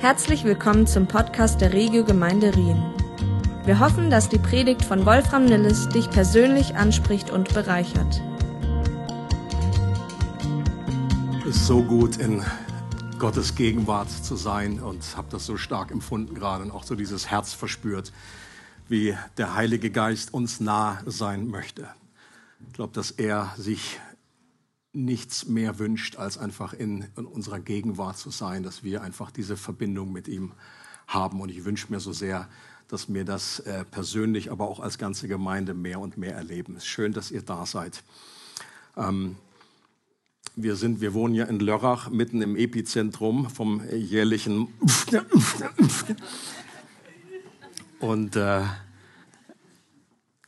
Herzlich willkommen zum Podcast der Regio Gemeinde Rien. Wir hoffen, dass die Predigt von Wolfram Nilles dich persönlich anspricht und bereichert. Es ist so gut in Gottes Gegenwart zu sein und habe das so stark empfunden gerade und auch so dieses Herz verspürt, wie der Heilige Geist uns nah sein möchte. Ich glaube, dass er sich nichts mehr wünscht, als einfach in, in, unserer Gegenwart zu sein, dass wir einfach diese Verbindung mit ihm haben. Und ich wünsche mir so sehr, dass wir das äh, persönlich, aber auch als ganze Gemeinde mehr und mehr erleben. Es ist schön, dass ihr da seid. Ähm, wir, sind, wir wohnen ja in Lörrach, mitten im Epizentrum vom jährlichen. Und äh,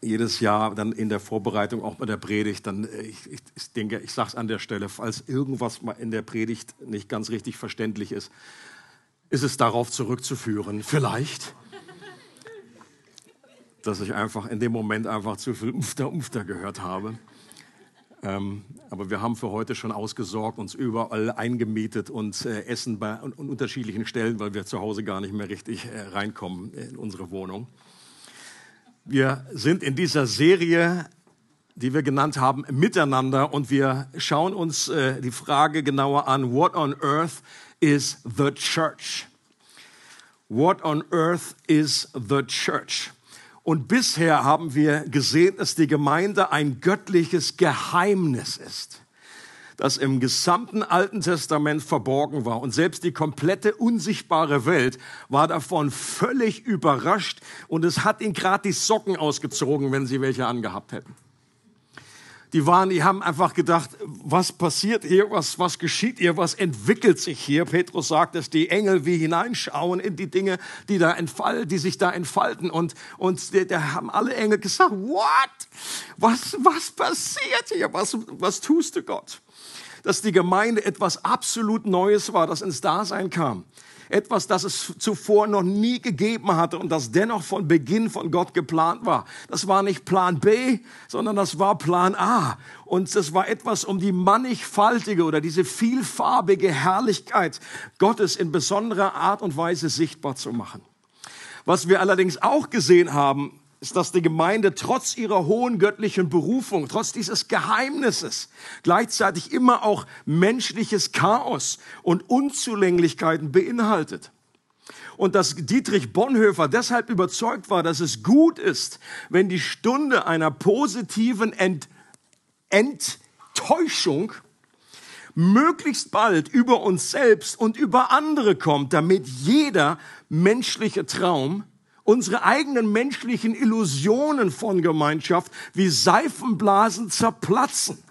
jedes Jahr dann in der Vorbereitung, auch bei der Predigt, dann, äh, ich, ich, ich denke, ich sage es an der Stelle, falls irgendwas mal in der Predigt nicht ganz richtig verständlich ist, ist es darauf zurückzuführen, vielleicht, dass ich einfach in dem Moment einfach zu viel Umfter, Umfter gehört habe. Ähm, aber wir haben für heute schon ausgesorgt, uns überall eingemietet und äh, essen bei an, unterschiedlichen Stellen, weil wir zu Hause gar nicht mehr richtig äh, reinkommen in unsere Wohnung. Wir sind in dieser Serie, die wir genannt haben, Miteinander und wir schauen uns äh, die Frage genauer an, what on earth is the church? What on earth is the church? Und bisher haben wir gesehen, dass die Gemeinde ein göttliches Geheimnis ist das im gesamten Alten Testament verborgen war. Und selbst die komplette unsichtbare Welt war davon völlig überrascht und es hat ihn gerade die Socken ausgezogen, wenn sie welche angehabt hätten. Die waren, die haben einfach gedacht, was passiert hier, was, was geschieht hier, was entwickelt sich hier? Petrus sagt, dass die Engel wie hineinschauen in die Dinge, die da entfalten, die sich da entfalten. Und, und da haben alle Engel gesagt, what? Was, was passiert hier? Was, was tust du Gott? Dass die Gemeinde etwas absolut Neues war, das ins Dasein kam. Etwas, das es zuvor noch nie gegeben hatte und das dennoch von Beginn von Gott geplant war. Das war nicht Plan B, sondern das war Plan A. Und das war etwas, um die mannigfaltige oder diese vielfarbige Herrlichkeit Gottes in besonderer Art und Weise sichtbar zu machen. Was wir allerdings auch gesehen haben, ist, dass die Gemeinde trotz ihrer hohen göttlichen Berufung, trotz dieses Geheimnisses, gleichzeitig immer auch menschliches Chaos und Unzulänglichkeiten beinhaltet. Und dass Dietrich Bonhoeffer deshalb überzeugt war, dass es gut ist, wenn die Stunde einer positiven Ent Enttäuschung möglichst bald über uns selbst und über andere kommt, damit jeder menschliche Traum unsere eigenen menschlichen Illusionen von Gemeinschaft wie Seifenblasen zerplatzen.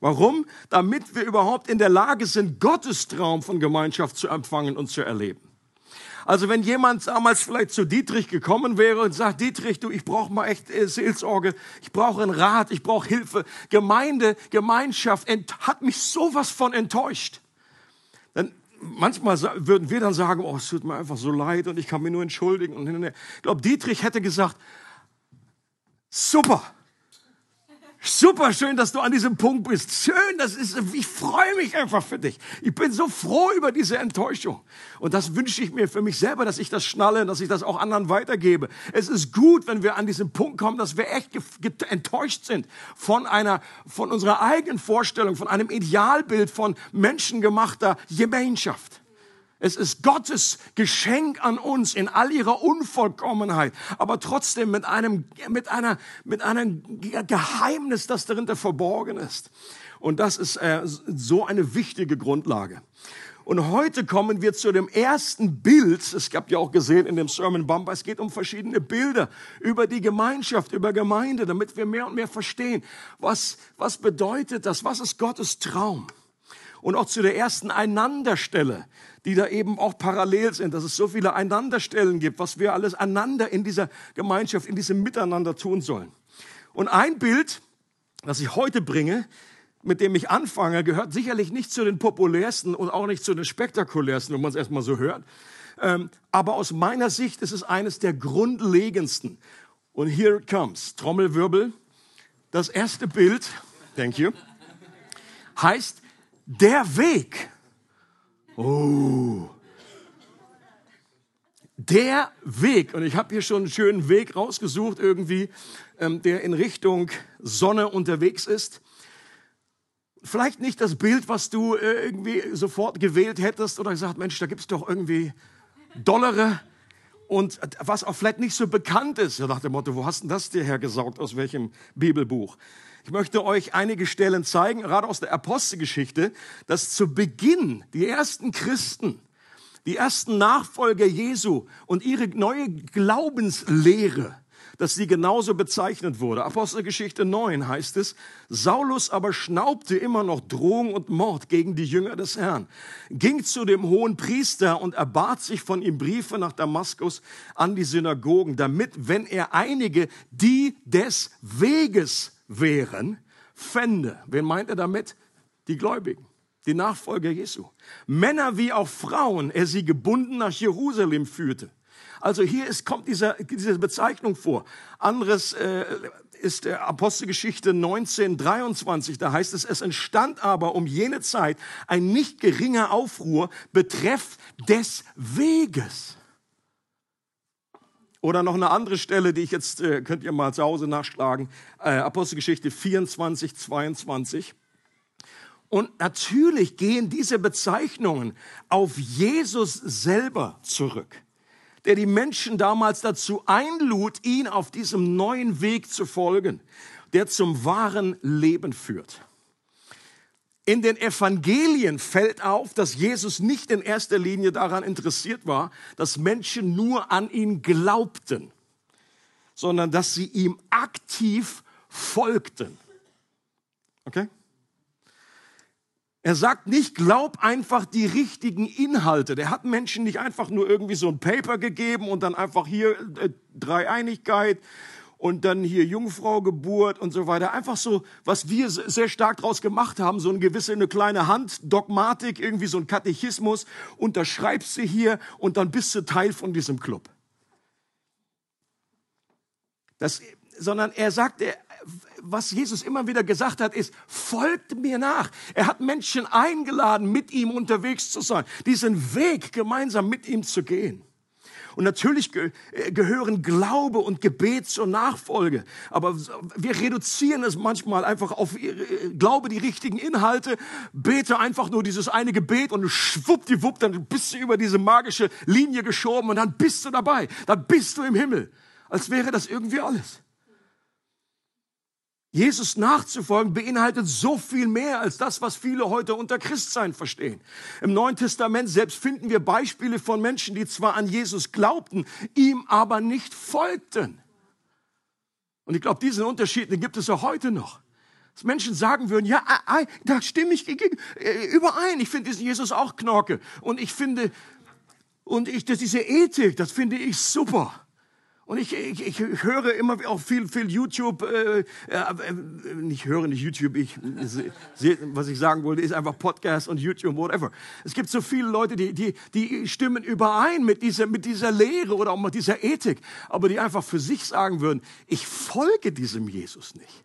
Warum? Damit wir überhaupt in der Lage sind, Gottes Traum von Gemeinschaft zu empfangen und zu erleben. Also wenn jemand damals vielleicht zu Dietrich gekommen wäre und sagt, Dietrich, du, ich brauche mal echt äh, Seelsorge, ich brauche einen Rat, ich brauche Hilfe. Gemeinde, Gemeinschaft hat mich sowas von enttäuscht manchmal würden wir dann sagen, oh, es tut mir einfach so leid und ich kann mich nur entschuldigen. Und ich glaube, Dietrich hätte gesagt, super, Super schön, dass du an diesem Punkt bist. Schön, das ist, ich freue mich einfach für dich. Ich bin so froh über diese Enttäuschung. Und das wünsche ich mir für mich selber, dass ich das schnalle, dass ich das auch anderen weitergebe. Es ist gut, wenn wir an diesen Punkt kommen, dass wir echt enttäuscht sind von einer, von unserer eigenen Vorstellung, von einem Idealbild von menschengemachter Gemeinschaft. Es ist Gottes Geschenk an uns in all ihrer Unvollkommenheit, aber trotzdem mit einem, mit einer, mit einem Geheimnis, das darin verborgen ist. Und das ist äh, so eine wichtige Grundlage. Und heute kommen wir zu dem ersten Bild. Es gab ja auch gesehen in dem Sermon Bumper, es geht um verschiedene Bilder über die Gemeinschaft, über Gemeinde, damit wir mehr und mehr verstehen, was, was bedeutet das, was ist Gottes Traum. Und auch zu der ersten Einanderstelle, die da eben auch parallel sind, dass es so viele Einanderstellen gibt, was wir alles einander in dieser Gemeinschaft, in diesem Miteinander tun sollen. Und ein Bild, das ich heute bringe, mit dem ich anfange, gehört sicherlich nicht zu den populärsten und auch nicht zu den spektakulärsten, wenn man es erstmal so hört. Ähm, aber aus meiner Sicht ist es eines der grundlegendsten. Und here it comes. Trommelwirbel. Das erste Bild, thank you, heißt der Weg. Oh. der Weg, und ich habe hier schon einen schönen Weg rausgesucht irgendwie, ähm, der in Richtung Sonne unterwegs ist. Vielleicht nicht das Bild, was du äh, irgendwie sofort gewählt hättest oder gesagt, Mensch, da gibt's doch irgendwie Dollare und was auch vielleicht nicht so bekannt ist. Nach dem Motto, wo hast du das dir hergesaugt, aus welchem Bibelbuch? Ich möchte euch einige Stellen zeigen, gerade aus der Apostelgeschichte, dass zu Beginn die ersten Christen, die ersten Nachfolger Jesu und ihre neue Glaubenslehre, dass sie genauso bezeichnet wurde. Apostelgeschichte 9 heißt es, Saulus aber schnaubte immer noch Drohung und Mord gegen die Jünger des Herrn, ging zu dem hohen Priester und erbat sich von ihm Briefe nach Damaskus an die Synagogen, damit, wenn er einige, die des Weges wären, fände. Wen meint er damit? Die Gläubigen die Nachfolger Jesu. Männer wie auch Frauen, er sie gebunden nach Jerusalem führte. Also hier ist, kommt dieser, diese Bezeichnung vor. Anderes äh, ist der Apostelgeschichte 1923. Da heißt es, es entstand aber um jene Zeit ein nicht geringer Aufruhr betreff des Weges. Oder noch eine andere Stelle, die ich jetzt, äh, könnt ihr mal zu Hause nachschlagen, äh, Apostelgeschichte 24, 22. Und natürlich gehen diese Bezeichnungen auf Jesus selber zurück der die Menschen damals dazu einlud, ihn auf diesem neuen Weg zu folgen, der zum wahren Leben führt. In den Evangelien fällt auf, dass Jesus nicht in erster Linie daran interessiert war, dass Menschen nur an ihn glaubten, sondern dass sie ihm aktiv folgten. Okay? Er sagt nicht, glaub einfach die richtigen Inhalte. Der hat Menschen nicht einfach nur irgendwie so ein Paper gegeben und dann einfach hier äh, Dreieinigkeit und dann hier Jungfrau, Geburt und so weiter. Einfach so, was wir sehr stark draus gemacht haben, so eine gewisse, eine kleine Handdogmatik, irgendwie so ein Katechismus. Unterschreibst sie hier und dann bist du Teil von diesem Club. Das, sondern er sagt, was Jesus immer wieder gesagt hat, ist, folgt mir nach. Er hat Menschen eingeladen, mit ihm unterwegs zu sein, diesen Weg gemeinsam mit ihm zu gehen. Und natürlich äh, gehören Glaube und Gebet zur Nachfolge. Aber wir reduzieren es manchmal einfach auf äh, Glaube die richtigen Inhalte, bete einfach nur dieses eine Gebet und schwuppdiwupp, dann bist du über diese magische Linie geschoben und dann bist du dabei. Dann bist du im Himmel. Als wäre das irgendwie alles. Jesus nachzufolgen beinhaltet so viel mehr als das, was viele heute unter Christsein verstehen. Im Neuen Testament selbst finden wir Beispiele von Menschen, die zwar an Jesus glaubten, ihm aber nicht folgten. Und ich glaube, diesen Unterschied den gibt es auch heute noch. Dass Menschen sagen würden, ja, da stimme ich äh, überein. Ich finde diesen Jesus auch Knorke. Und ich finde, und ich, diese Ethik, das finde ich super. Und ich, ich, ich höre immer auch viel, viel YouTube, äh, äh, nicht höre nicht YouTube, ich, was ich sagen wollte, ist einfach Podcast und YouTube, whatever. Es gibt so viele Leute, die, die, die stimmen überein mit dieser, mit dieser Lehre oder auch mit dieser Ethik, aber die einfach für sich sagen würden, ich folge diesem Jesus nicht.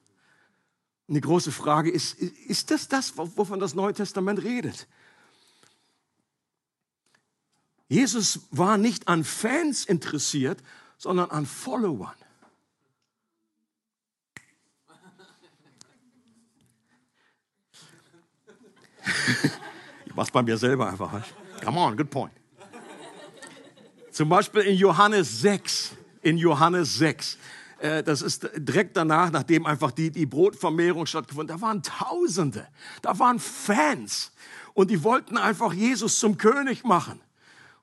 Die große Frage ist, ist das das, wovon das Neue Testament redet? Jesus war nicht an Fans interessiert, sondern an Followern. ich mach's bei mir selber einfach. Come on, good point. Zum Beispiel in Johannes 6. In Johannes 6 äh, das ist direkt danach, nachdem einfach die, die Brotvermehrung stattgefunden, da waren Tausende, da waren Fans und die wollten einfach Jesus zum König machen.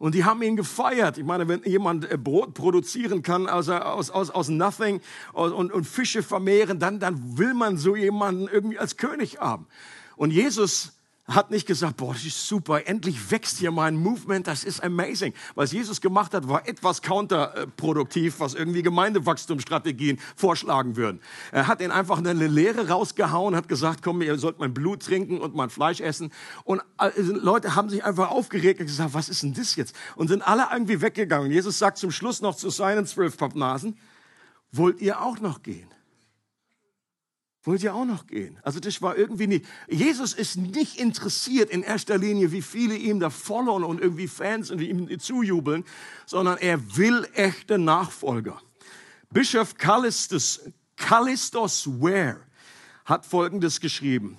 Und die haben ihn gefeiert. Ich meine, wenn jemand äh, Brot produzieren kann also aus, aus, aus nothing und, und Fische vermehren, dann, dann will man so jemanden irgendwie als König haben. Und Jesus hat nicht gesagt, boah, das ist super, endlich wächst hier mein Movement, das ist amazing. Was Jesus gemacht hat, war etwas counterproduktiv, was irgendwie Gemeindewachstumsstrategien vorschlagen würden. Er hat ihnen einfach eine Lehre rausgehauen, hat gesagt, komm, ihr sollt mein Blut trinken und mein Fleisch essen. Und Leute haben sich einfach aufgeregt und gesagt, was ist denn das jetzt? Und sind alle irgendwie weggegangen. Jesus sagt zum Schluss noch zu seinen zwölf Pappnasen, wollt ihr auch noch gehen? Wollt ihr auch noch gehen? Also das war irgendwie nicht, Jesus ist nicht interessiert in erster Linie, wie viele ihm da folgen und irgendwie Fans und ihm zujubeln, sondern er will echte Nachfolger. Bischof Callistus, Callistus Ware hat Folgendes geschrieben.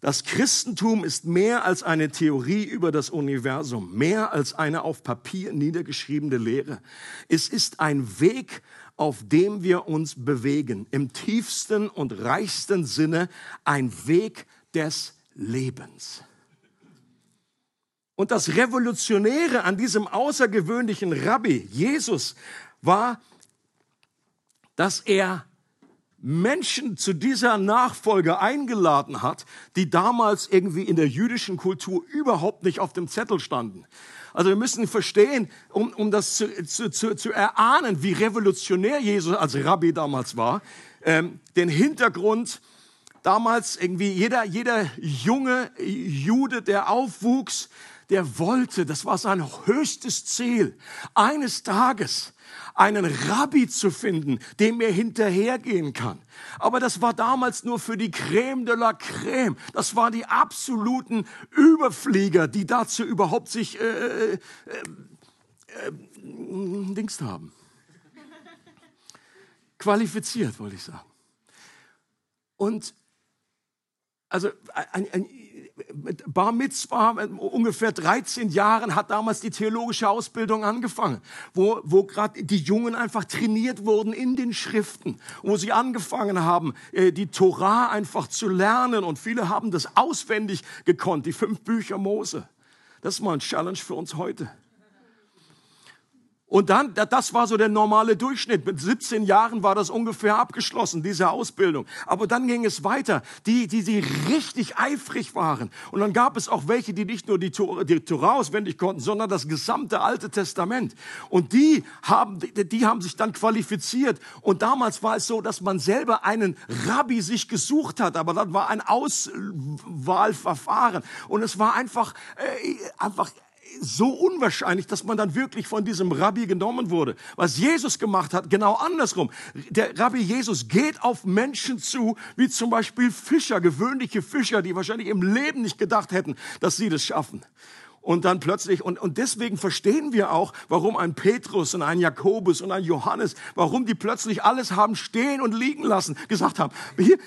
Das Christentum ist mehr als eine Theorie über das Universum, mehr als eine auf Papier niedergeschriebene Lehre. Es ist ein Weg, auf dem wir uns bewegen, im tiefsten und reichsten Sinne ein Weg des Lebens. Und das Revolutionäre an diesem außergewöhnlichen Rabbi Jesus war, dass er Menschen zu dieser Nachfolge eingeladen hat, die damals irgendwie in der jüdischen Kultur überhaupt nicht auf dem Zettel standen. Also wir müssen verstehen, um, um das zu, zu, zu, zu erahnen, wie revolutionär Jesus als Rabbi damals war, ähm, den Hintergrund, damals irgendwie jeder, jeder junge Jude, der aufwuchs, der wollte, das war sein höchstes Ziel, eines Tages einen Rabbi zu finden, dem er hinterhergehen kann. Aber das war damals nur für die Creme de la Creme. Das waren die absoluten Überflieger, die dazu überhaupt sich äh, äh, äh, äh Dings haben. Qualifiziert, wollte ich sagen. Und also ein, ein, Bar Mitzvah, mit ungefähr 13 Jahren, hat damals die theologische Ausbildung angefangen, wo, wo gerade die Jungen einfach trainiert wurden in den Schriften, wo sie angefangen haben, äh, die Torah einfach zu lernen und viele haben das auswendig gekonnt, die fünf Bücher Mose. Das ist mal ein Challenge für uns heute. Und dann, das war so der normale Durchschnitt. Mit 17 Jahren war das ungefähr abgeschlossen, diese Ausbildung. Aber dann ging es weiter. Die, die, die richtig eifrig waren. Und dann gab es auch welche, die nicht nur die, die Torah auswendig konnten, sondern das gesamte Alte Testament. Und die haben, die, die haben sich dann qualifiziert. Und damals war es so, dass man selber einen Rabbi sich gesucht hat. Aber das war ein Auswahlverfahren. Und es war einfach, äh, einfach so unwahrscheinlich, dass man dann wirklich von diesem Rabbi genommen wurde. Was Jesus gemacht hat, genau andersrum. Der Rabbi Jesus geht auf Menschen zu, wie zum Beispiel Fischer, gewöhnliche Fischer, die wahrscheinlich im Leben nicht gedacht hätten, dass sie das schaffen und dann plötzlich, und, und deswegen verstehen wir auch, warum ein Petrus und ein Jakobus und ein Johannes, warum die plötzlich alles haben stehen und liegen lassen, gesagt haben, hier,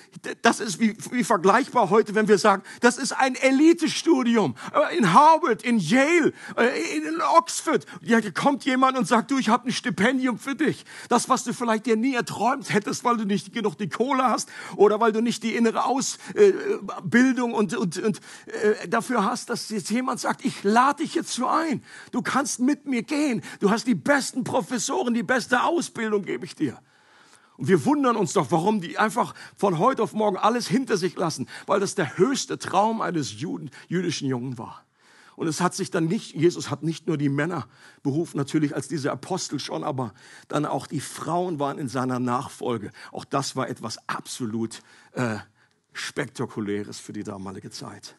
das ist wie, wie vergleichbar heute, wenn wir sagen, das ist ein Elitestudium äh, in Harvard, in Yale, äh, in Oxford. Ja, kommt jemand und sagt, du, ich habe ein Stipendium für dich. Das, was du vielleicht dir nie erträumt hättest, weil du nicht genug die Kohle hast oder weil du nicht die innere Ausbildung und, und, und äh, dafür hast, dass jetzt jemand sagt, ich lade dich jetzt so ein. Du kannst mit mir gehen. Du hast die besten Professoren, die beste Ausbildung gebe ich dir. Und wir wundern uns doch, warum die einfach von heute auf morgen alles hinter sich lassen, weil das der höchste Traum eines Juden, jüdischen Jungen war. Und es hat sich dann nicht, Jesus hat nicht nur die Männer berufen, natürlich als diese Apostel schon, aber dann auch die Frauen waren in seiner Nachfolge. Auch das war etwas absolut äh, Spektakuläres für die damalige Zeit.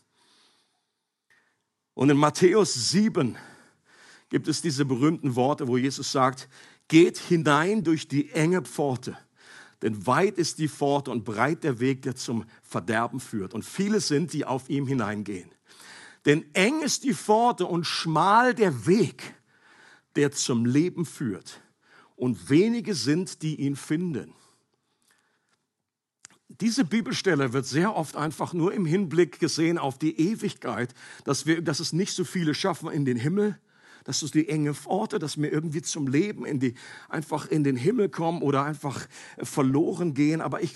Und in Matthäus 7 gibt es diese berühmten Worte, wo Jesus sagt, geht hinein durch die enge Pforte. Denn weit ist die Pforte und breit der Weg, der zum Verderben führt. Und viele sind, die auf ihm hineingehen. Denn eng ist die Pforte und schmal der Weg, der zum Leben führt. Und wenige sind, die ihn finden diese Bibelstelle wird sehr oft einfach nur im Hinblick gesehen auf die Ewigkeit, dass, wir, dass es nicht so viele schaffen in den Himmel, dass es die enge Pforte, dass wir irgendwie zum Leben in die, einfach in den Himmel kommen oder einfach verloren gehen. Aber ich,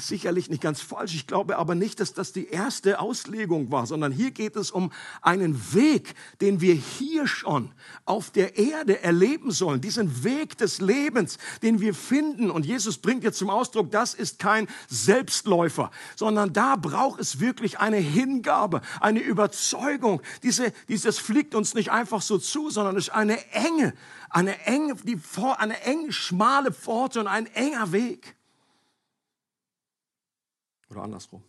sicherlich nicht ganz falsch. Ich glaube aber nicht, dass das die erste Auslegung war, sondern hier geht es um einen Weg, den wir hier schon auf der Erde erleben sollen. Diesen Weg des Lebens, den wir finden. Und Jesus bringt jetzt zum Ausdruck, das ist kein Selbstläufer, sondern da braucht es wirklich eine Hingabe, eine Überzeugung. Diese, dieses fliegt uns nicht einfach so zu, sondern es ist eine enge, eine enge, die, eine eng schmale Pforte und ein enger Weg. Oder andersrum.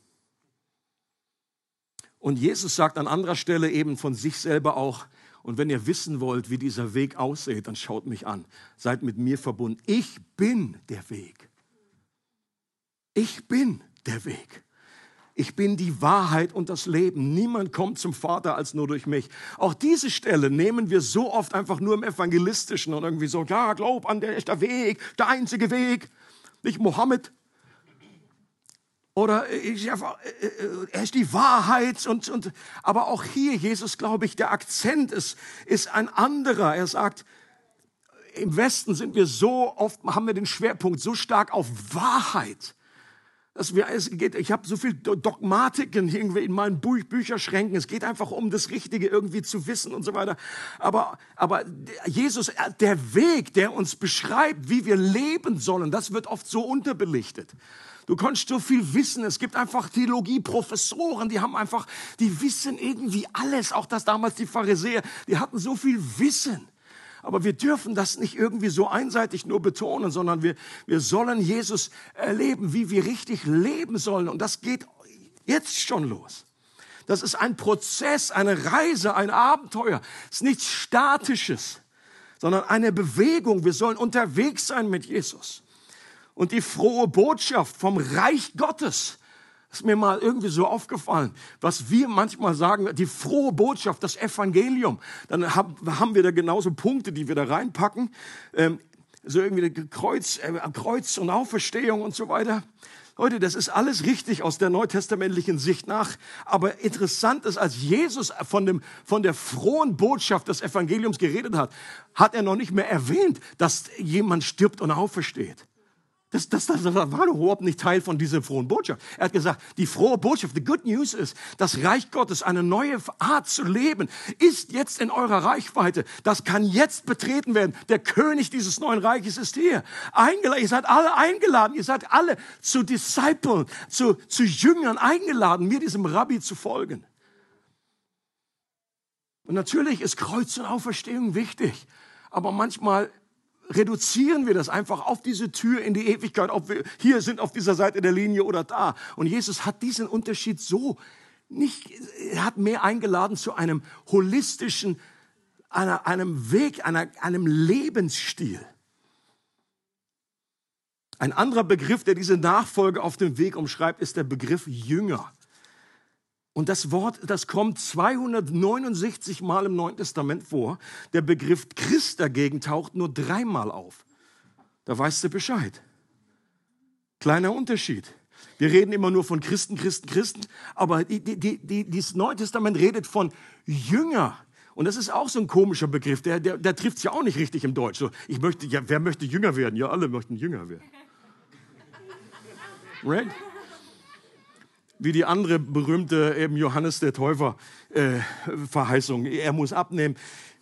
Und Jesus sagt an anderer Stelle eben von sich selber auch, und wenn ihr wissen wollt, wie dieser Weg aussieht, dann schaut mich an. Seid mit mir verbunden. Ich bin der Weg. Ich bin der Weg. Ich bin die Wahrheit und das Leben. Niemand kommt zum Vater als nur durch mich. Auch diese Stelle nehmen wir so oft einfach nur im Evangelistischen und irgendwie so, ja, glaub an, der ist der Weg, der einzige Weg. Nicht Mohammed. Oder einfach, äh, äh, er ist die Wahrheit und, und, aber auch hier, Jesus, glaube ich, der Akzent ist, ist ein anderer. Er sagt, im Westen sind wir so oft, haben wir den Schwerpunkt so stark auf Wahrheit dass wir, es geht, ich habe so viel Dogmatiken irgendwie in meinen Bü Bücherschränken. Es geht einfach um das Richtige irgendwie zu wissen und so weiter. Aber, aber Jesus, der Weg, der uns beschreibt, wie wir leben sollen, das wird oft so unterbelichtet. Du kannst so viel wissen. Es gibt einfach Theologieprofessoren, die haben einfach, die wissen irgendwie alles. Auch das damals die Pharisäer, die hatten so viel Wissen. Aber wir dürfen das nicht irgendwie so einseitig nur betonen, sondern wir, wir sollen Jesus erleben, wie wir richtig leben sollen. Und das geht jetzt schon los. Das ist ein Prozess, eine Reise, ein Abenteuer. Es ist nichts Statisches, sondern eine Bewegung. Wir sollen unterwegs sein mit Jesus. Und die frohe Botschaft vom Reich Gottes, ist mir mal irgendwie so aufgefallen, was wir manchmal sagen, die frohe Botschaft, das Evangelium. Dann haben wir da genauso Punkte, die wir da reinpacken. Ähm, so irgendwie Kreuz, äh, Kreuz und Auferstehung und so weiter. Leute, das ist alles richtig aus der neutestamentlichen Sicht nach. Aber interessant ist, als Jesus von, dem, von der frohen Botschaft des Evangeliums geredet hat, hat er noch nicht mehr erwähnt, dass jemand stirbt und aufersteht. Das, das, das, war überhaupt nicht Teil von dieser frohen Botschaft. Er hat gesagt, die frohe Botschaft, the good news ist, das Reich Gottes, eine neue Art zu leben, ist jetzt in eurer Reichweite. Das kann jetzt betreten werden. Der König dieses neuen Reiches ist hier. Eingeladen, ihr seid alle eingeladen. Ihr seid alle zu Disciples, zu, zu Jüngern eingeladen, mir diesem Rabbi zu folgen. Und natürlich ist Kreuz und Auferstehung wichtig. Aber manchmal reduzieren wir das einfach auf diese Tür in die Ewigkeit, ob wir hier sind auf dieser Seite der Linie oder da. Und Jesus hat diesen Unterschied so nicht, er hat mehr eingeladen zu einem holistischen, einer, einem Weg, einer, einem Lebensstil. Ein anderer Begriff, der diese Nachfolge auf dem Weg umschreibt, ist der Begriff Jünger. Und das Wort, das kommt 269 Mal im Neuen Testament vor. Der Begriff Christ dagegen taucht nur dreimal auf. Da weißt du Bescheid. Kleiner Unterschied. Wir reden immer nur von Christen, Christen, Christen, aber die, die, die, dieses Neue Testament redet von Jünger. Und das ist auch so ein komischer Begriff, der, der, der trifft es ja auch nicht richtig im Deutsch. So, ich möchte, ja, wer möchte Jünger werden? Ja, alle möchten Jünger werden. Right? Wie die andere berühmte eben Johannes der Täufer äh, Verheißung. Er muss abnehmen,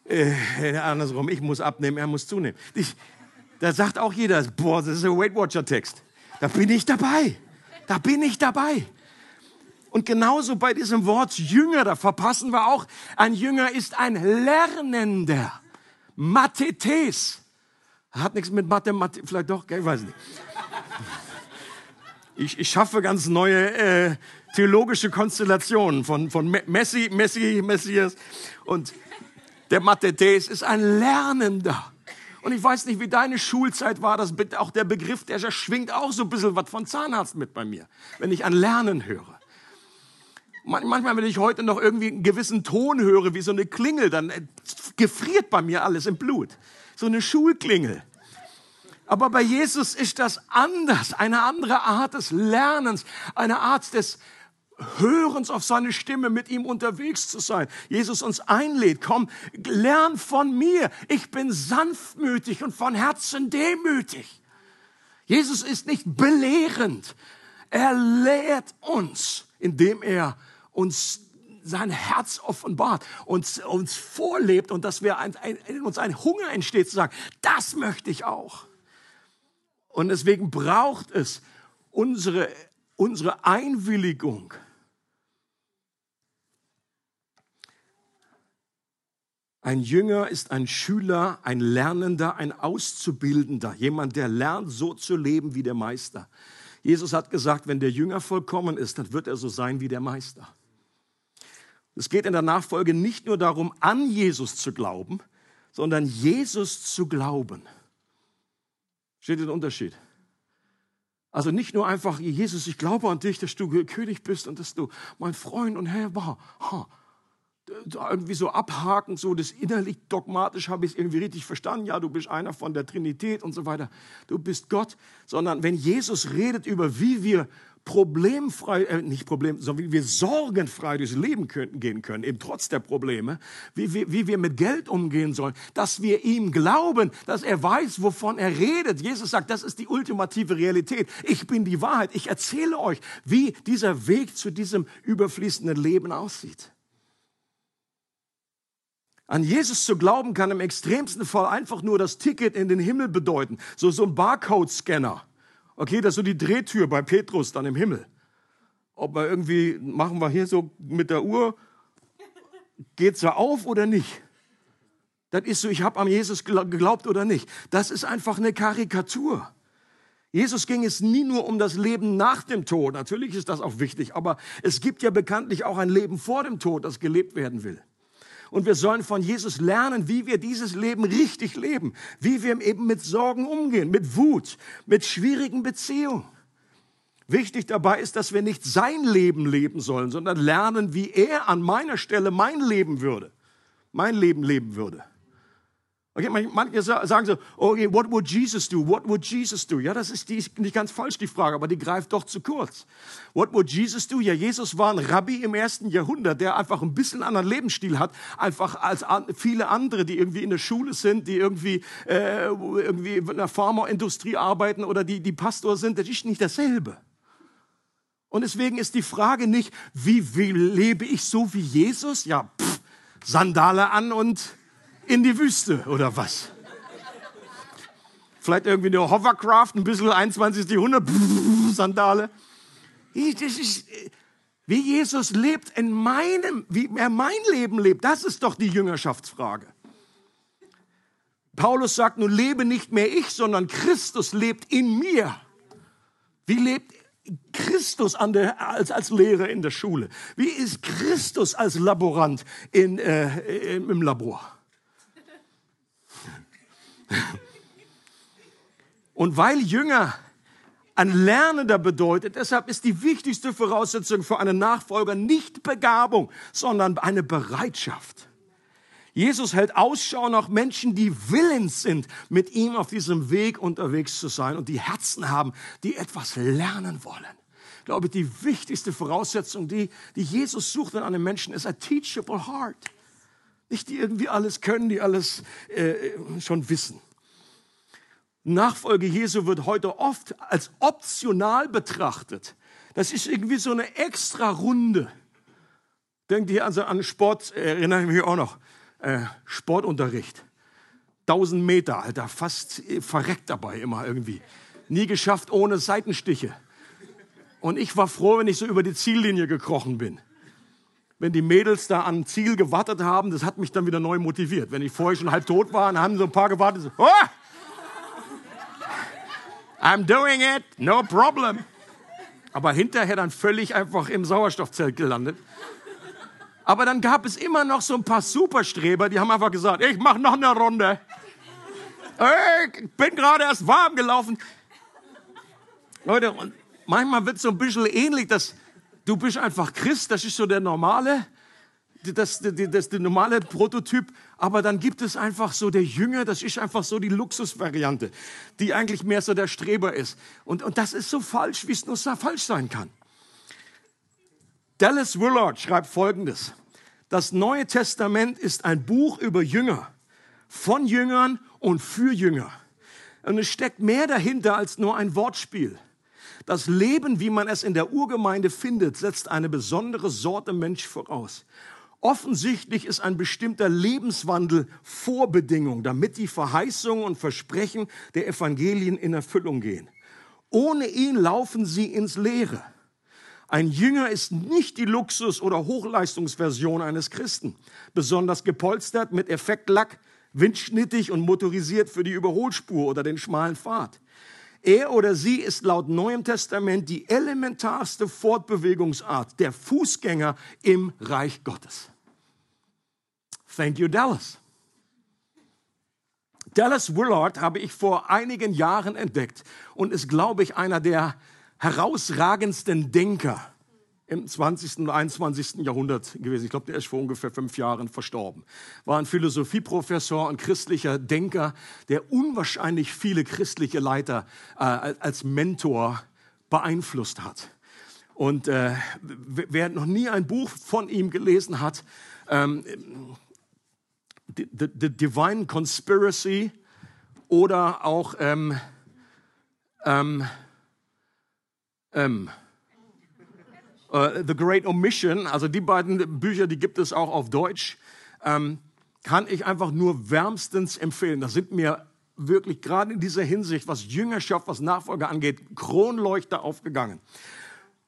äh, andersrum, ich muss abnehmen, er muss zunehmen. Ich, da sagt auch jeder, boah, das ist ein Weight Watcher Text. Da bin ich dabei. Da bin ich dabei. Und genauso bei diesem Wort Jünger, da verpassen wir auch, ein Jünger ist ein Lernender. Mathetes. Hat nichts mit Mathematik, vielleicht doch, ich weiß nicht. Ich, ich schaffe ganz neue äh, theologische Konstellationen von, von Messi, Messi, Messias. Und der Mathetes ist ein Lernender. Und ich weiß nicht, wie deine Schulzeit war. Das, auch der Begriff, der schwingt auch so ein bisschen was von Zahnarzt mit bei mir, wenn ich an Lernen höre. Manchmal, wenn ich heute noch irgendwie einen gewissen Ton höre, wie so eine Klingel, dann äh, gefriert bei mir alles im Blut. So eine Schulklingel. Aber bei Jesus ist das anders, eine andere Art des Lernens, eine Art des Hörens auf seine Stimme, mit ihm unterwegs zu sein. Jesus uns einlädt, komm, lern von mir. Ich bin sanftmütig und von Herzen demütig. Jesus ist nicht belehrend. Er lehrt uns, indem er uns sein Herz offenbart, uns, uns vorlebt und dass wir ein, ein, in uns ein Hunger entsteht zu sagen, das möchte ich auch. Und deswegen braucht es unsere, unsere Einwilligung. Ein Jünger ist ein Schüler, ein Lernender, ein Auszubildender, jemand, der lernt, so zu leben wie der Meister. Jesus hat gesagt, wenn der Jünger vollkommen ist, dann wird er so sein wie der Meister. Es geht in der Nachfolge nicht nur darum, an Jesus zu glauben, sondern Jesus zu glauben. Steht der Unterschied? Also nicht nur einfach, Jesus, ich glaube an dich, dass du König bist und dass du mein Freund und Herr war. Ha. Irgendwie so abhaken, so das innerlich dogmatisch habe ich es irgendwie richtig verstanden. Ja, du bist einer von der Trinität und so weiter. Du bist Gott. Sondern wenn Jesus redet über, wie wir problemfrei, äh, nicht problem, sondern wie wir sorgenfrei durchs Leben können, gehen können, eben trotz der Probleme, wie wir, wie wir mit Geld umgehen sollen, dass wir ihm glauben, dass er weiß, wovon er redet. Jesus sagt, das ist die ultimative Realität. Ich bin die Wahrheit. Ich erzähle euch, wie dieser Weg zu diesem überfließenden Leben aussieht. An Jesus zu glauben kann im extremsten Fall einfach nur das Ticket in den Himmel bedeuten. So, so ein Barcode-Scanner. Okay, das ist so die Drehtür bei Petrus dann im Himmel. Ob wir irgendwie, machen wir hier so mit der Uhr, geht es auf oder nicht? Das ist so, ich habe an Jesus geglaubt oder nicht. Das ist einfach eine Karikatur. Jesus ging es nie nur um das Leben nach dem Tod. Natürlich ist das auch wichtig, aber es gibt ja bekanntlich auch ein Leben vor dem Tod, das gelebt werden will. Und wir sollen von Jesus lernen, wie wir dieses Leben richtig leben, wie wir eben mit Sorgen umgehen, mit Wut, mit schwierigen Beziehungen. Wichtig dabei ist, dass wir nicht sein Leben leben sollen, sondern lernen, wie er an meiner Stelle mein Leben würde, mein Leben leben würde. Okay, manche sagen so, okay, what would Jesus do? What would Jesus do? Ja, das ist, die, nicht ganz falsch, die Frage, aber die greift doch zu kurz. What would Jesus do? Ja, Jesus war ein Rabbi im ersten Jahrhundert, der einfach ein bisschen anderen Lebensstil hat, einfach als viele andere, die irgendwie in der Schule sind, die irgendwie, äh, irgendwie in der Pharmaindustrie arbeiten oder die, die Pastor sind. Das ist nicht dasselbe. Und deswegen ist die Frage nicht, wie, wie lebe ich so wie Jesus? Ja, pff, Sandale an und in die Wüste oder was? Vielleicht irgendwie eine Hovercraft, ein bisschen 21. Jahrhundert, Sandale. Das ist, wie Jesus lebt in meinem, wie er mein Leben lebt, das ist doch die Jüngerschaftsfrage. Paulus sagt, nun lebe nicht mehr ich, sondern Christus lebt in mir. Wie lebt Christus der, als, als Lehrer in der Schule? Wie ist Christus als Laborant in, äh, im Labor? Und weil Jünger ein Lernender bedeutet, deshalb ist die wichtigste Voraussetzung für einen Nachfolger nicht Begabung, sondern eine Bereitschaft. Jesus hält Ausschau nach Menschen, die willens sind, mit ihm auf diesem Weg unterwegs zu sein und die Herzen haben, die etwas lernen wollen. Ich glaube, die wichtigste Voraussetzung, die, die Jesus sucht in einem Menschen, ist a teachable heart. Nicht die irgendwie alles können, die alles äh, schon wissen. Nachfolge Jesu wird heute oft als optional betrachtet. Das ist irgendwie so eine extra Runde. Denkt ihr also an Sport, erinnere ich mich auch noch, äh, Sportunterricht. 1000 Meter, Alter, fast verreckt dabei immer irgendwie. Nie geschafft ohne Seitenstiche. Und ich war froh, wenn ich so über die Ziellinie gekrochen bin wenn die Mädels da am Ziel gewartet haben, das hat mich dann wieder neu motiviert. Wenn ich vorher schon halb tot war, dann haben so ein paar gewartet. So, oh! I'm doing it, no problem. Aber hinterher dann völlig einfach im Sauerstoffzelt gelandet. Aber dann gab es immer noch so ein paar Superstreber, die haben einfach gesagt, ich mache noch eine Runde. Ich bin gerade erst warm gelaufen. Leute, und manchmal wird es so ein bisschen ähnlich, dass du bist einfach Christ, das ist so der normale, das, das, das, der normale Prototyp. Aber dann gibt es einfach so der Jünger, das ist einfach so die Luxusvariante, die eigentlich mehr so der Streber ist. Und, und das ist so falsch, wie es nur so falsch sein kann. Dallas Willard schreibt Folgendes. Das Neue Testament ist ein Buch über Jünger, von Jüngern und für Jünger. Und es steckt mehr dahinter als nur ein Wortspiel. Das Leben, wie man es in der Urgemeinde findet, setzt eine besondere Sorte Mensch voraus. Offensichtlich ist ein bestimmter Lebenswandel Vorbedingung, damit die Verheißungen und Versprechen der Evangelien in Erfüllung gehen. Ohne ihn laufen sie ins Leere. Ein Jünger ist nicht die Luxus- oder Hochleistungsversion eines Christen, besonders gepolstert mit Effektlack, windschnittig und motorisiert für die Überholspur oder den schmalen Pfad. Er oder sie ist laut Neuem Testament die elementarste Fortbewegungsart der Fußgänger im Reich Gottes. Thank you, Dallas. Dallas Willard habe ich vor einigen Jahren entdeckt und ist, glaube ich, einer der herausragendsten Denker im 20. und 21. Jahrhundert gewesen. Ich glaube, der ist vor ungefähr fünf Jahren verstorben. War ein Philosophieprofessor, ein christlicher Denker, der unwahrscheinlich viele christliche Leiter äh, als Mentor beeinflusst hat. Und äh, wer noch nie ein Buch von ihm gelesen hat, ähm, the, the, the Divine Conspiracy oder auch ähm, ähm, ähm, uh, The Great Omission, also die beiden Bücher, die gibt es auch auf Deutsch, ähm, kann ich einfach nur wärmstens empfehlen. Das sind mir wirklich gerade in dieser Hinsicht, was Jüngerschaft, was Nachfolger angeht, Kronleuchter aufgegangen.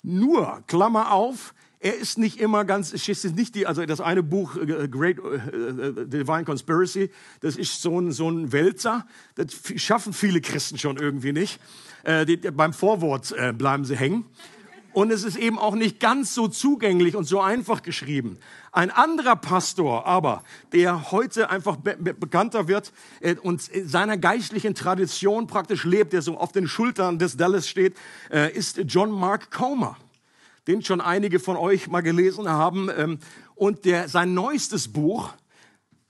Nur, Klammer auf, er ist nicht immer ganz, es ist nicht die, also das eine Buch, äh, Great uh, Divine Conspiracy, das ist so ein, so ein Wälzer, das schaffen viele Christen schon irgendwie nicht. Äh, die, beim Vorwort äh, bleiben sie hängen. Und es ist eben auch nicht ganz so zugänglich und so einfach geschrieben. Ein anderer Pastor aber, der heute einfach be bekannter wird äh, und seiner geistlichen Tradition praktisch lebt, der so auf den Schultern des Dallas steht, äh, ist John Mark Comer den schon einige von euch mal gelesen haben. Ähm, und der, sein neuestes Buch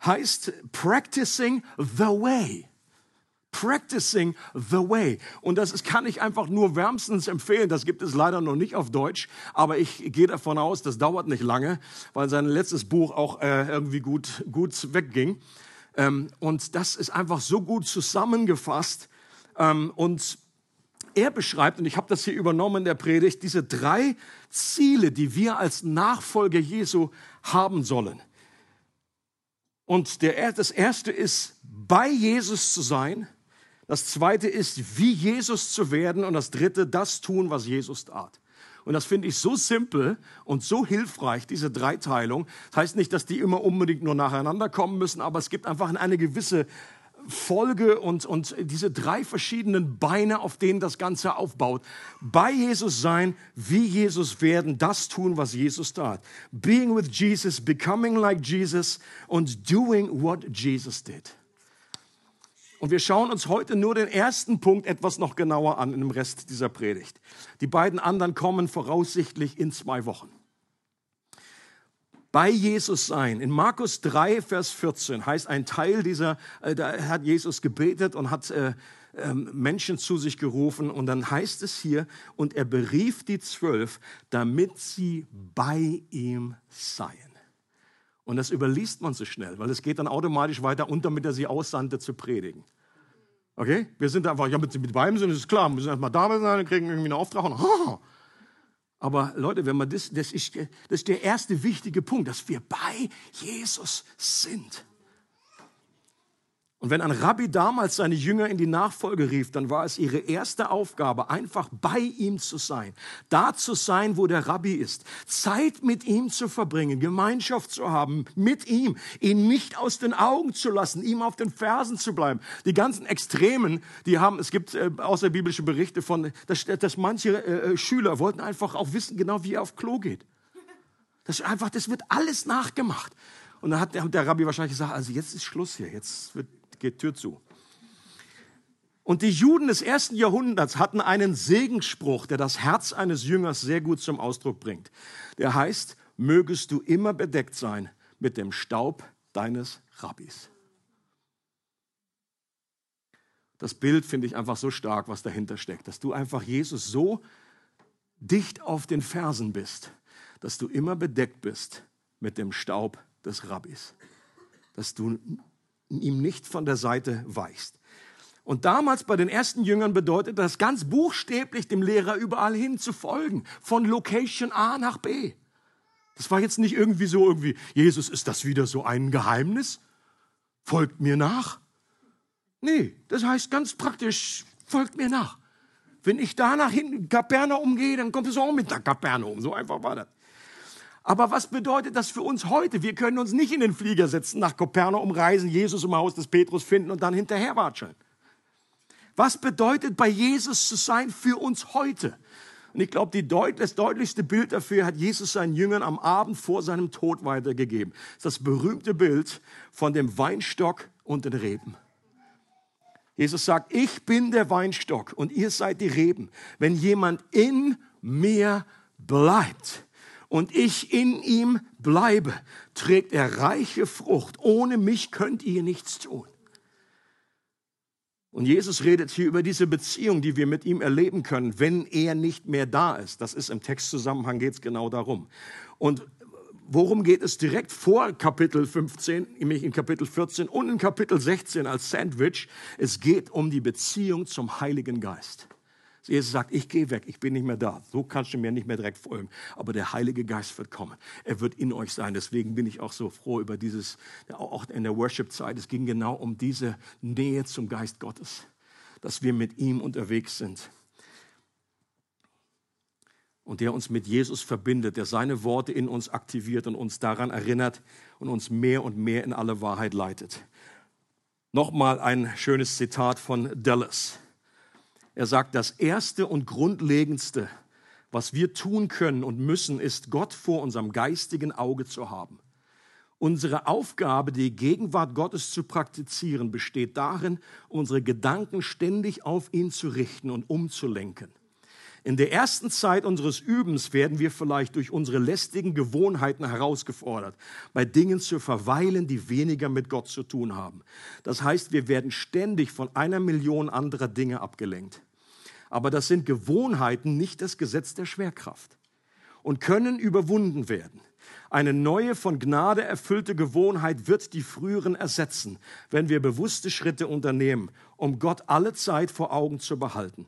heißt Practicing the Way. Practicing the Way. Und das kann ich einfach nur wärmstens empfehlen. Das gibt es leider noch nicht auf Deutsch, aber ich gehe davon aus, das dauert nicht lange, weil sein letztes Buch auch äh, irgendwie gut, gut wegging. Ähm, und das ist einfach so gut zusammengefasst. Ähm, und er beschreibt, und ich habe das hier übernommen in der Predigt, diese drei Ziele, die wir als Nachfolger Jesu haben sollen. Und der, das erste ist, bei Jesus zu sein. Das zweite ist, wie Jesus zu werden. Und das dritte, das tun, was Jesus tat. Und das finde ich so simpel und so hilfreich, diese Dreiteilung. Das heißt nicht, dass die immer unbedingt nur nacheinander kommen müssen, aber es gibt einfach eine gewisse Folge und, und diese drei verschiedenen Beine, auf denen das Ganze aufbaut. Bei Jesus sein, wie Jesus werden, das tun, was Jesus tat. Being with Jesus, becoming like Jesus und doing what Jesus did. Und wir schauen uns heute nur den ersten Punkt etwas noch genauer an im Rest dieser Predigt. Die beiden anderen kommen voraussichtlich in zwei Wochen bei Jesus sein. In Markus 3, Vers 14 heißt ein Teil dieser, äh, da hat Jesus gebetet und hat äh, äh, Menschen zu sich gerufen und dann heißt es hier, und er berief die Zwölf, damit sie bei ihm seien. Und das überliest man so schnell, weil es geht dann automatisch weiter und damit er sie aussandte zu predigen. Okay? Wir sind einfach, ja, mit, mit bei ihm sind, ist klar, wir müssen erstmal da sein, kriegen irgendwie einen Auftrag und, aber Leute, wenn man das, das ist, das ist der erste wichtige Punkt, dass wir bei Jesus sind. Und wenn ein Rabbi damals seine Jünger in die Nachfolge rief, dann war es ihre erste Aufgabe, einfach bei ihm zu sein. Da zu sein, wo der Rabbi ist. Zeit mit ihm zu verbringen, Gemeinschaft zu haben mit ihm, ihn nicht aus den Augen zu lassen, ihm auf den Fersen zu bleiben. Die ganzen Extremen, die haben, es gibt äh, außerbiblische Berichte von, dass, dass manche äh, äh, Schüler wollten einfach auch wissen, genau wie er auf Klo geht. Das einfach, das wird alles nachgemacht. Und dann hat der, der Rabbi wahrscheinlich gesagt, also jetzt ist Schluss hier, jetzt wird geht Tür zu. Und die Juden des ersten Jahrhunderts hatten einen Segensspruch, der das Herz eines Jüngers sehr gut zum Ausdruck bringt. Der heißt, mögest du immer bedeckt sein mit dem Staub deines Rabbis. Das Bild finde ich einfach so stark, was dahinter steckt, dass du einfach Jesus so dicht auf den Fersen bist, dass du immer bedeckt bist mit dem Staub des Rabbis. Dass du ihm nicht von der Seite weichst. Und damals bei den ersten Jüngern bedeutet das ganz buchstäblich dem Lehrer überall hin zu folgen, von Location A nach B. Das war jetzt nicht irgendwie so irgendwie, Jesus, ist das wieder so ein Geheimnis? Folgt mir nach? Nee, das heißt ganz praktisch, folgt mir nach. Wenn ich da nach hinten Kapernaum gehe, dann kommt es auch mit nach Kapernaum. So einfach war das. Aber was bedeutet das für uns heute? Wir können uns nicht in den Flieger setzen, nach Kopernaum reisen, Jesus im Haus des Petrus finden und dann hinterher watscheln. Was bedeutet bei Jesus zu sein für uns heute? Und ich glaube, Deut das deutlichste Bild dafür hat Jesus seinen Jüngern am Abend vor seinem Tod weitergegeben. Das ist das berühmte Bild von dem Weinstock und den Reben. Jesus sagt, ich bin der Weinstock und ihr seid die Reben. Wenn jemand in mir bleibt und ich in ihm bleibe, trägt er reiche Frucht. Ohne mich könnt ihr nichts tun. Und Jesus redet hier über diese Beziehung, die wir mit ihm erleben können, wenn er nicht mehr da ist. Das ist im Textzusammenhang geht es genau darum. Und worum geht es direkt vor Kapitel 15, nämlich in Kapitel 14 und in Kapitel 16 als Sandwich? Es geht um die Beziehung zum Heiligen Geist. Jesus sagt, ich gehe weg, ich bin nicht mehr da. So kannst du mir nicht mehr direkt folgen. Aber der Heilige Geist wird kommen. Er wird in euch sein. Deswegen bin ich auch so froh über dieses, auch in der Worship-Zeit. Es ging genau um diese Nähe zum Geist Gottes, dass wir mit ihm unterwegs sind und der uns mit Jesus verbindet, der seine Worte in uns aktiviert und uns daran erinnert und uns mehr und mehr in alle Wahrheit leitet. Nochmal ein schönes Zitat von Dallas. Er sagt, das Erste und Grundlegendste, was wir tun können und müssen, ist Gott vor unserem geistigen Auge zu haben. Unsere Aufgabe, die Gegenwart Gottes zu praktizieren, besteht darin, unsere Gedanken ständig auf ihn zu richten und umzulenken. In der ersten Zeit unseres Übens werden wir vielleicht durch unsere lästigen Gewohnheiten herausgefordert, bei Dingen zu verweilen, die weniger mit Gott zu tun haben. Das heißt, wir werden ständig von einer Million anderer Dinge abgelenkt. Aber das sind Gewohnheiten, nicht das Gesetz der Schwerkraft und können überwunden werden. Eine neue, von Gnade erfüllte Gewohnheit wird die früheren ersetzen, wenn wir bewusste Schritte unternehmen, um Gott alle Zeit vor Augen zu behalten.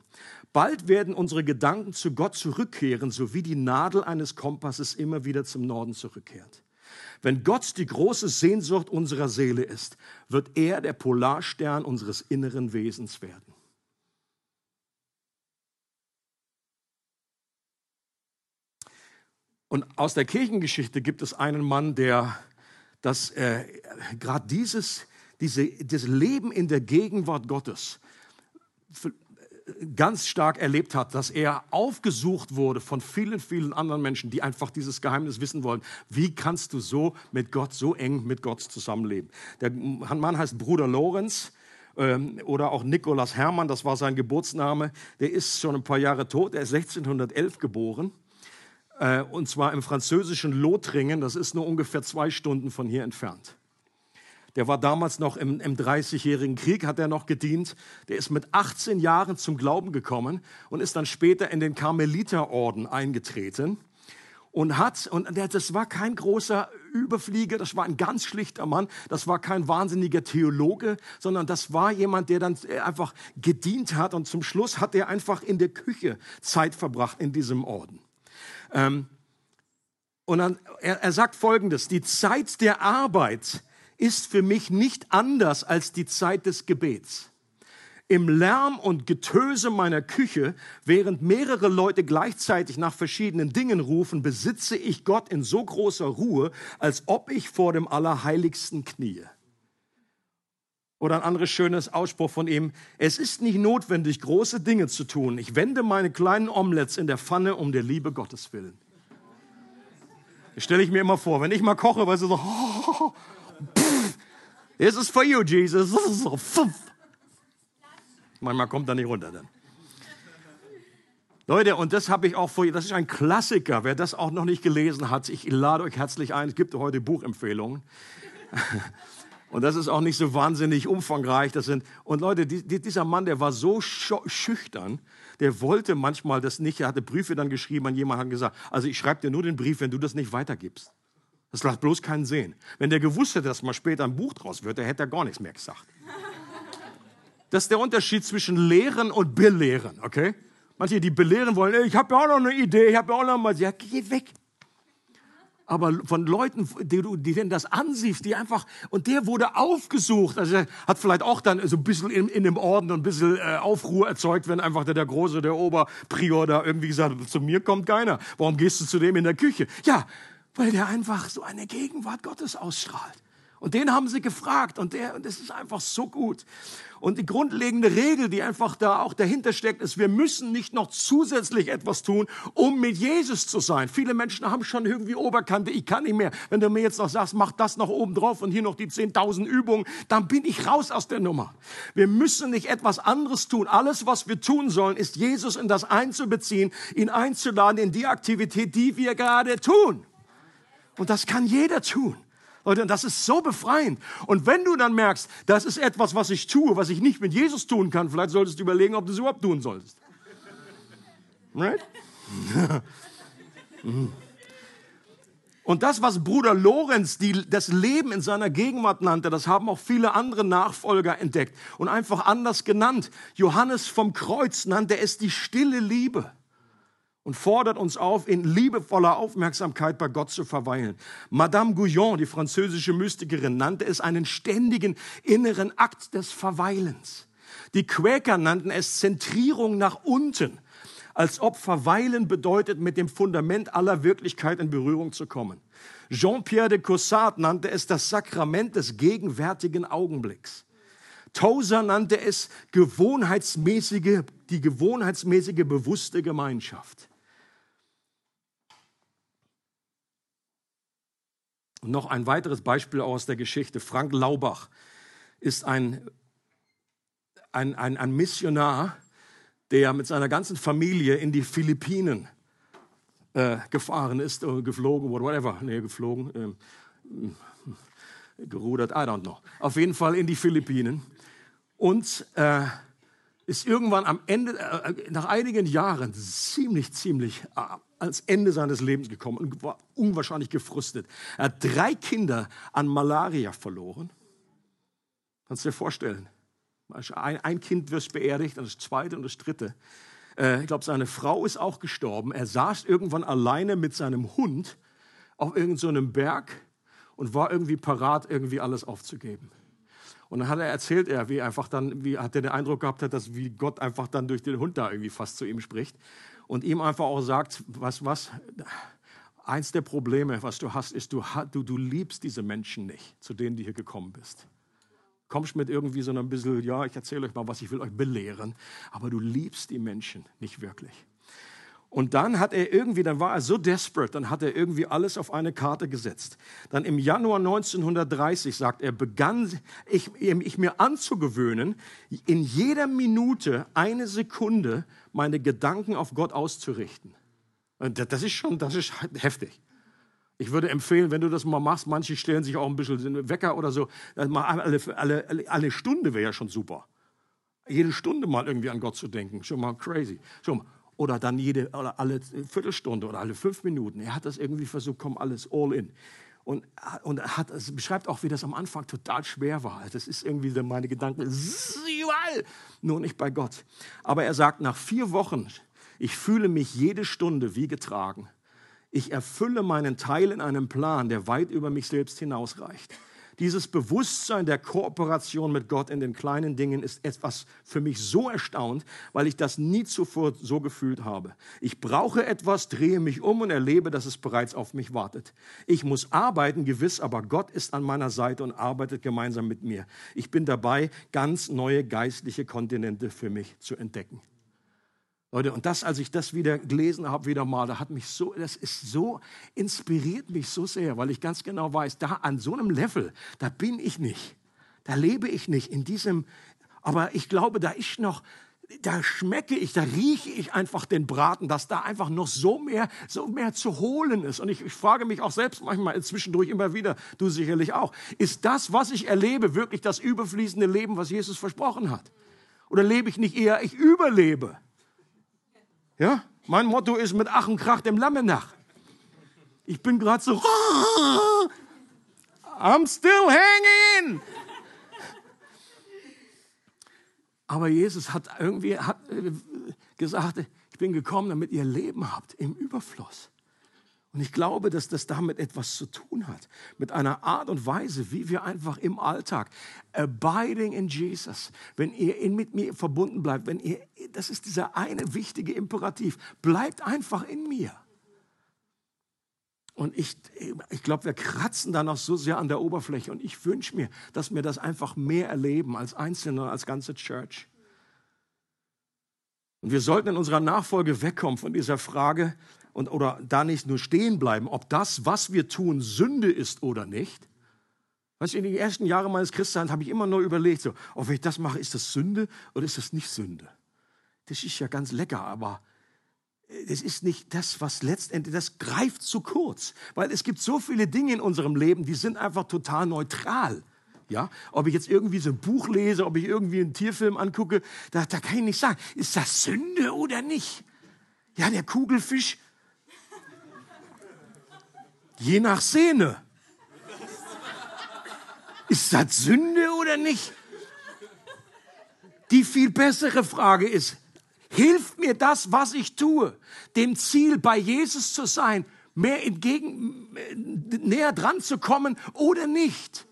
Bald werden unsere Gedanken zu Gott zurückkehren, so wie die Nadel eines Kompasses immer wieder zum Norden zurückkehrt. Wenn Gott die große Sehnsucht unserer Seele ist, wird er der Polarstern unseres inneren Wesens werden. Und aus der Kirchengeschichte gibt es einen Mann, der das äh, gerade dieses, diese, dieses Leben in der Gegenwart Gottes ganz stark erlebt hat, dass er aufgesucht wurde von vielen, vielen anderen Menschen, die einfach dieses Geheimnis wissen wollen. Wie kannst du so mit Gott, so eng mit Gott zusammenleben? Der Mann heißt Bruder Lorenz ähm, oder auch Nikolaus Hermann, das war sein Geburtsname. Der ist schon ein paar Jahre tot, er ist 1611 geboren. Äh, und zwar im französischen Lothringen, das ist nur ungefähr zwei Stunden von hier entfernt. Der war damals noch im, im 30-jährigen Krieg, hat er noch gedient. Der ist mit 18 Jahren zum Glauben gekommen und ist dann später in den Karmeliterorden eingetreten und hat, und das war kein großer Überflieger, das war ein ganz schlichter Mann, das war kein wahnsinniger Theologe, sondern das war jemand, der dann einfach gedient hat und zum Schluss hat er einfach in der Küche Zeit verbracht in diesem Orden. Ähm, und dann, er, er sagt Folgendes, die Zeit der Arbeit ist für mich nicht anders als die Zeit des Gebets. Im Lärm und Getöse meiner Küche, während mehrere Leute gleichzeitig nach verschiedenen Dingen rufen, besitze ich Gott in so großer Ruhe, als ob ich vor dem Allerheiligsten kniee. Oder ein anderes schönes Ausspruch von ihm. Es ist nicht notwendig, große Dinge zu tun. Ich wende meine kleinen Omelettes in der Pfanne um der Liebe Gottes willen. Das stelle ich mir immer vor, wenn ich mal koche, weißt du so, This is for you, Jesus. Manchmal kommt er nicht runter dann. Leute, und das habe ich auch vor, das ist ein Klassiker. Wer das auch noch nicht gelesen hat, ich lade euch herzlich ein. Es gibt heute Buchempfehlungen. Und das ist auch nicht so wahnsinnig umfangreich. Das sind, und Leute, die, dieser Mann, der war so schüchtern, der wollte manchmal das nicht. Er hatte Briefe dann geschrieben an jemanden, hat gesagt, also ich schreibe dir nur den Brief, wenn du das nicht weitergibst. Das hat bloß keinen Sinn. Wenn der gewusst hätte, dass mal später ein Buch draus wird, dann hätte er gar nichts mehr gesagt. Das ist der Unterschied zwischen Lehren und Belehren, okay? Manche, die belehren wollen, ich habe ja auch noch eine Idee, ich habe ja auch noch mal, ja, geh weg. Aber von Leuten, die die denn das ansiehst, die einfach, und der wurde aufgesucht, also hat vielleicht auch dann so ein bisschen in, in dem Orden ein bisschen äh, Aufruhr erzeugt, wenn einfach der, der Große, der Oberprior da irgendwie gesagt hat, zu mir kommt keiner. Warum gehst du zu dem in der Küche? Ja, weil der einfach so eine Gegenwart Gottes ausstrahlt. Und den haben sie gefragt und der, und das ist einfach so gut. Und die grundlegende Regel, die einfach da auch dahinter steckt, ist, wir müssen nicht noch zusätzlich etwas tun, um mit Jesus zu sein. Viele Menschen haben schon irgendwie Oberkante, ich kann nicht mehr. Wenn du mir jetzt noch sagst, mach das noch oben drauf und hier noch die 10.000 Übungen, dann bin ich raus aus der Nummer. Wir müssen nicht etwas anderes tun. Alles, was wir tun sollen, ist Jesus in das einzubeziehen, ihn einzuladen in die Aktivität, die wir gerade tun. Und das kann jeder tun. Und das ist so befreiend. Und wenn du dann merkst, das ist etwas, was ich tue, was ich nicht mit Jesus tun kann, vielleicht solltest du überlegen, ob du es überhaupt tun solltest. Right? Und das, was Bruder Lorenz die, das Leben in seiner Gegenwart nannte, das haben auch viele andere Nachfolger entdeckt und einfach anders genannt. Johannes vom Kreuz nannte es die stille Liebe und fordert uns auf, in liebevoller Aufmerksamkeit bei Gott zu verweilen. Madame Gouillon, die französische Mystikerin, nannte es einen ständigen inneren Akt des Verweilens. Die Quäker nannten es Zentrierung nach unten, als ob Verweilen bedeutet, mit dem Fundament aller Wirklichkeit in Berührung zu kommen. Jean-Pierre de Caussade nannte es das Sakrament des gegenwärtigen Augenblicks. Tozer nannte es gewohnheitsmäßige, die gewohnheitsmäßige bewusste Gemeinschaft. Und noch ein weiteres Beispiel aus der Geschichte. Frank Laubach ist ein, ein, ein, ein Missionar, der mit seiner ganzen Familie in die Philippinen äh, gefahren ist, oder geflogen, whatever, nee, geflogen, äh, gerudert, I don't know. Auf jeden Fall in die Philippinen. Und äh, ist irgendwann am Ende, äh, nach einigen Jahren, ziemlich, ziemlich äh, ans Ende seines Lebens gekommen und war unwahrscheinlich gefrustet. Er hat drei Kinder an Malaria verloren. Kannst du dir vorstellen? Ein, ein Kind wird beerdigt, und das zweite und das dritte. Äh, ich glaube, seine Frau ist auch gestorben. Er saß irgendwann alleine mit seinem Hund auf irgendeinem so Berg und war irgendwie parat, irgendwie alles aufzugeben. Und dann hat er erzählt, er, wie einfach dann, wie hat er den Eindruck gehabt hat, dass wie Gott einfach dann durch den Hund da irgendwie fast zu ihm spricht und ihm einfach auch sagt, was, was, eins der Probleme, was du hast, ist, du, du, du liebst diese Menschen nicht, zu denen du hier gekommen bist. Kommst mit irgendwie so ein bisschen, ja, ich erzähle euch mal was, ich will euch belehren, aber du liebst die Menschen nicht wirklich. Und dann hat er irgendwie, dann war er so desperate, dann hat er irgendwie alles auf eine Karte gesetzt. Dann im Januar 1930, sagt er, begann ich, ich mir anzugewöhnen, in jeder Minute eine Sekunde meine Gedanken auf Gott auszurichten. Das ist schon, das ist heftig. Ich würde empfehlen, wenn du das mal machst, manche stellen sich auch ein bisschen Wecker oder so, mal alle, alle, alle Stunde wäre ja schon super. Jede Stunde mal irgendwie an Gott zu denken, schon mal crazy. Schon mal oder dann jede oder alle Viertelstunde oder alle fünf Minuten. Er hat das irgendwie versucht, komm alles all in. Und, und hat, es beschreibt auch, wie das am Anfang total schwer war. Das ist irgendwie so meine Gedanken, nur nicht bei Gott. Aber er sagt, nach vier Wochen, ich fühle mich jede Stunde wie getragen. Ich erfülle meinen Teil in einem Plan, der weit über mich selbst hinausreicht. Dieses Bewusstsein der Kooperation mit Gott in den kleinen Dingen ist etwas für mich so erstaunt, weil ich das nie zuvor so gefühlt habe. Ich brauche etwas, drehe mich um und erlebe, dass es bereits auf mich wartet. Ich muss arbeiten, gewiss, aber Gott ist an meiner Seite und arbeitet gemeinsam mit mir. Ich bin dabei, ganz neue geistliche Kontinente für mich zu entdecken. Leute, und das, als ich das wieder gelesen habe, wieder mal, da hat mich so, das ist so, inspiriert mich so sehr, weil ich ganz genau weiß, da an so einem Level, da bin ich nicht. Da lebe ich nicht in diesem, aber ich glaube, da ist noch, da schmecke ich, da rieche ich einfach den Braten, dass da einfach noch so mehr, so mehr zu holen ist. Und ich, ich frage mich auch selbst manchmal zwischendurch immer wieder, du sicherlich auch, ist das, was ich erlebe, wirklich das überfließende Leben, was Jesus versprochen hat? Oder lebe ich nicht eher, ich überlebe? Ja? Mein Motto ist mit Ach und Krach dem Lamme nach. Ich bin gerade so, I'm still hanging. Aber Jesus hat irgendwie hat äh, gesagt, ich bin gekommen, damit ihr Leben habt im Überfluss. Und ich glaube, dass das damit etwas zu tun hat. Mit einer Art und Weise, wie wir einfach im Alltag, abiding in Jesus, wenn ihr in, mit mir verbunden bleibt, wenn ihr, das ist dieser eine wichtige Imperativ, bleibt einfach in mir. Und ich, ich glaube, wir kratzen da noch so sehr an der Oberfläche. Und ich wünsche mir, dass wir das einfach mehr erleben als Einzelne, als ganze Church. Und wir sollten in unserer Nachfolge wegkommen von dieser Frage und, oder da nicht nur stehen bleiben, ob das, was wir tun, Sünde ist oder nicht. Weißt du, in den ersten Jahren meines Christseins habe ich immer nur überlegt, so, oh, wenn ich das mache, ist das Sünde oder ist das nicht Sünde? Das ist ja ganz lecker, aber es ist nicht das, was letztendlich, das greift zu kurz. Weil es gibt so viele Dinge in unserem Leben, die sind einfach total neutral. Ja, ob ich jetzt irgendwie so ein Buch lese, ob ich irgendwie einen Tierfilm angucke, da, da kann ich nicht sagen, ist das Sünde oder nicht? Ja, der Kugelfisch, je nach Szene. Ist das Sünde oder nicht? Die viel bessere Frage ist, Hilft mir das, was ich tue, dem Ziel bei Jesus zu sein, mehr entgegen, näher dran zu kommen oder nicht?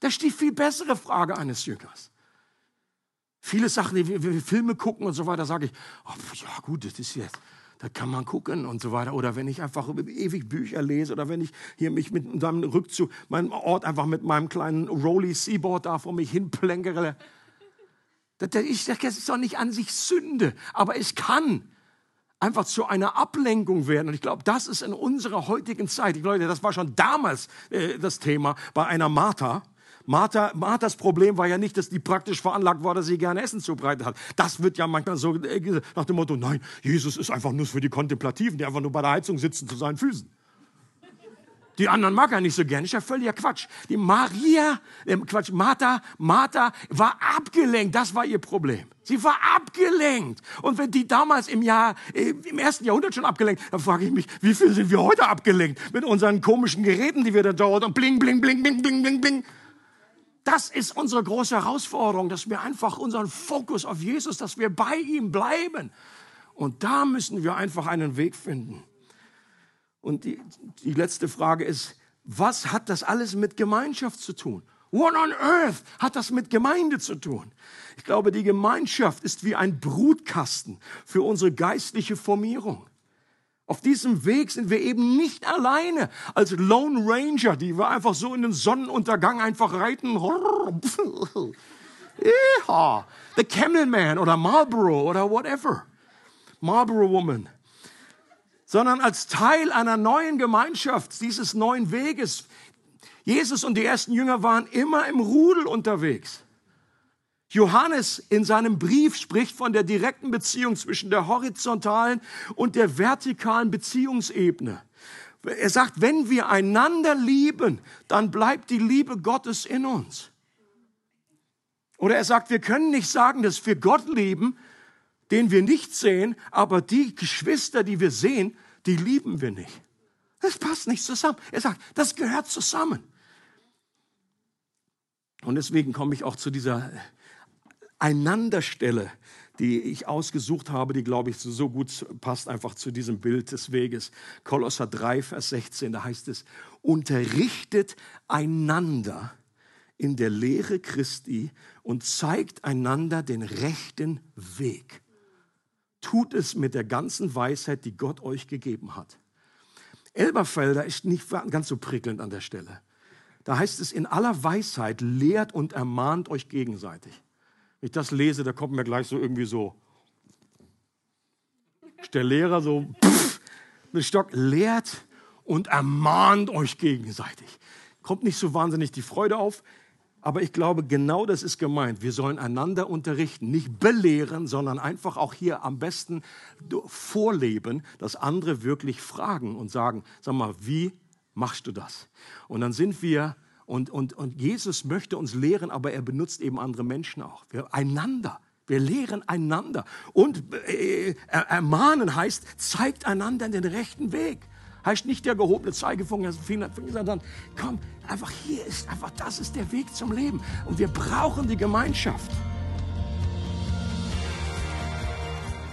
Das ist die viel bessere Frage eines Jüngers. Viele Sachen, die wir, Filme gucken und so weiter, sage ich, oh, ja gut, das ist jetzt, da kann man gucken und so weiter. Oder wenn ich einfach ewig Bücher lese oder wenn ich hier mich mit meinem Rückzug, meinem Ort einfach mit meinem kleinen Rolly Seaboard da vor mich hinplänkere. Ich sage, es ist doch nicht an sich Sünde, aber es kann einfach zu einer Ablenkung werden. Und ich glaube, das ist in unserer heutigen Zeit, ich glaube, das war schon damals äh, das Thema bei einer Martha. Martha, Marthas Problem war ja nicht, dass die praktisch veranlagt war, dass sie gerne Essen zubereitet hat. Das wird ja manchmal so äh, nach dem Motto, nein, Jesus ist einfach nur für die Kontemplativen, die einfach nur bei der Heizung sitzen zu seinen Füßen. Die anderen mag er nicht so gern. Ist ja völliger Quatsch. Die Maria, äh, Quatsch, Martha, Martha war abgelenkt. Das war ihr Problem. Sie war abgelenkt. Und wenn die damals im Jahr, äh, im ersten Jahrhundert schon abgelenkt, dann frage ich mich, wie viel sind wir heute abgelenkt? Mit unseren komischen Geräten, die wir da dauern und bling, bling, bling, bling, bling, bling, bling. Das ist unsere große Herausforderung, dass wir einfach unseren Fokus auf Jesus, dass wir bei ihm bleiben. Und da müssen wir einfach einen Weg finden. Und die, die letzte Frage ist, was hat das alles mit Gemeinschaft zu tun? What on earth hat das mit Gemeinde zu tun? Ich glaube, die Gemeinschaft ist wie ein Brutkasten für unsere geistliche Formierung. Auf diesem Weg sind wir eben nicht alleine als Lone Ranger, die wir einfach so in den Sonnenuntergang einfach reiten. The Camel Man oder Marlboro oder whatever. Marlboro Woman sondern als Teil einer neuen Gemeinschaft, dieses neuen Weges. Jesus und die ersten Jünger waren immer im Rudel unterwegs. Johannes in seinem Brief spricht von der direkten Beziehung zwischen der horizontalen und der vertikalen Beziehungsebene. Er sagt, wenn wir einander lieben, dann bleibt die Liebe Gottes in uns. Oder er sagt, wir können nicht sagen, dass wir Gott lieben, den wir nicht sehen, aber die Geschwister, die wir sehen, die lieben wir nicht. Das passt nicht zusammen. Er sagt, das gehört zusammen. Und deswegen komme ich auch zu dieser Einanderstelle, die ich ausgesucht habe, die, glaube ich, so gut passt einfach zu diesem Bild des Weges. Kolosser 3, Vers 16, da heißt es, unterrichtet einander in der Lehre Christi und zeigt einander den rechten Weg tut es mit der ganzen Weisheit, die Gott euch gegeben hat. Elberfelder ist nicht ganz so prickelnd an der Stelle. Da heißt es, in aller Weisheit lehrt und ermahnt euch gegenseitig. Wenn ich das lese, da kommt mir gleich so irgendwie so, der Lehrer so, pff, mit Stock, lehrt und ermahnt euch gegenseitig. Kommt nicht so wahnsinnig die Freude auf, aber ich glaube, genau das ist gemeint. Wir sollen einander unterrichten, nicht belehren, sondern einfach auch hier am besten vorleben, dass andere wirklich fragen und sagen, sag mal, wie machst du das? Und dann sind wir, und, und, und Jesus möchte uns lehren, aber er benutzt eben andere Menschen auch. Wir einander. Wir lehren einander. Und äh, äh ermahnen heißt, zeigt einander den rechten Weg heißt nicht der gehobene Zeigefinger, sondern komm, einfach hier ist einfach, das ist der Weg zum Leben. Und wir brauchen die Gemeinschaft.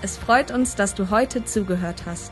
Es freut uns, dass du heute zugehört hast.